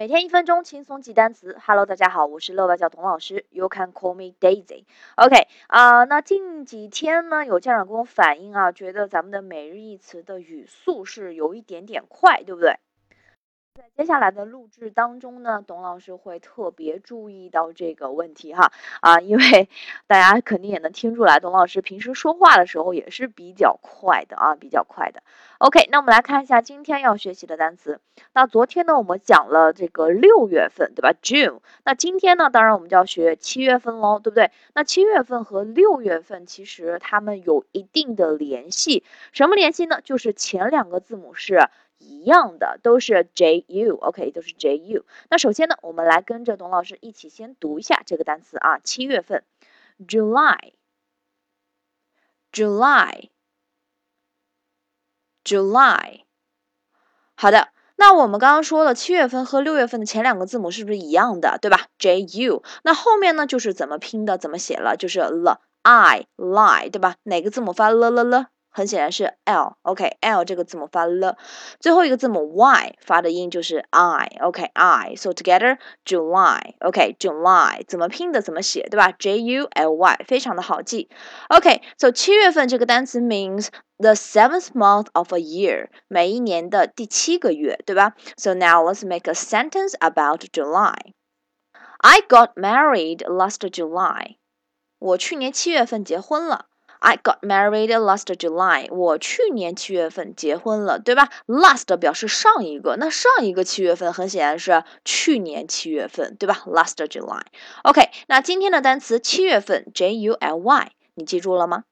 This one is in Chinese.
每天一分钟轻松记单词。Hello，大家好，我是乐外教童老师，You can call me Daisy。OK 啊，那近几天呢，有家长跟我反映啊，觉得咱们的每日一词的语速是有一点点快，对不对？在接下来的录制当中呢，董老师会特别注意到这个问题哈啊，因为大家肯定也能听出来，董老师平时说话的时候也是比较快的啊，比较快的。OK，那我们来看一下今天要学习的单词。那昨天呢，我们讲了这个六月份，对吧？June。那今天呢，当然我们就要学七月份喽，对不对？那七月份和六月份其实它们有一定的联系，什么联系呢？就是前两个字母是。一样的都是 J U，OK，都是 J U。那首先呢，我们来跟着董老师一起先读一下这个单词啊，七月份，July，July，July。好的，那我们刚刚说了，七月份和六月份的前两个字母是不是一样的，对吧？J U。那后面呢，就是怎么拼的，怎么写了，就是 L I lie，对吧？哪个字母发了了了？很显然是 l，OK，l 这个字母发了，最后一个字母 y 发的音就是 i，OK，i，so together July，OK，July 怎么拼的怎么写，对吧？J U L Y 非常的好记，OK，so 七月份这个单词 means the seventh month of a year，每一年的第七个月，对吧？So now let's make a sentence about July. I got married last July. 我去年七月份结婚了。 I got married last July。我去年七月份结婚了，对吧？Last 表示上一个，那上一个七月份很显然是去年七月份，对吧？Last July。OK，那今天的单词七月份 J U L Y，你记住了吗？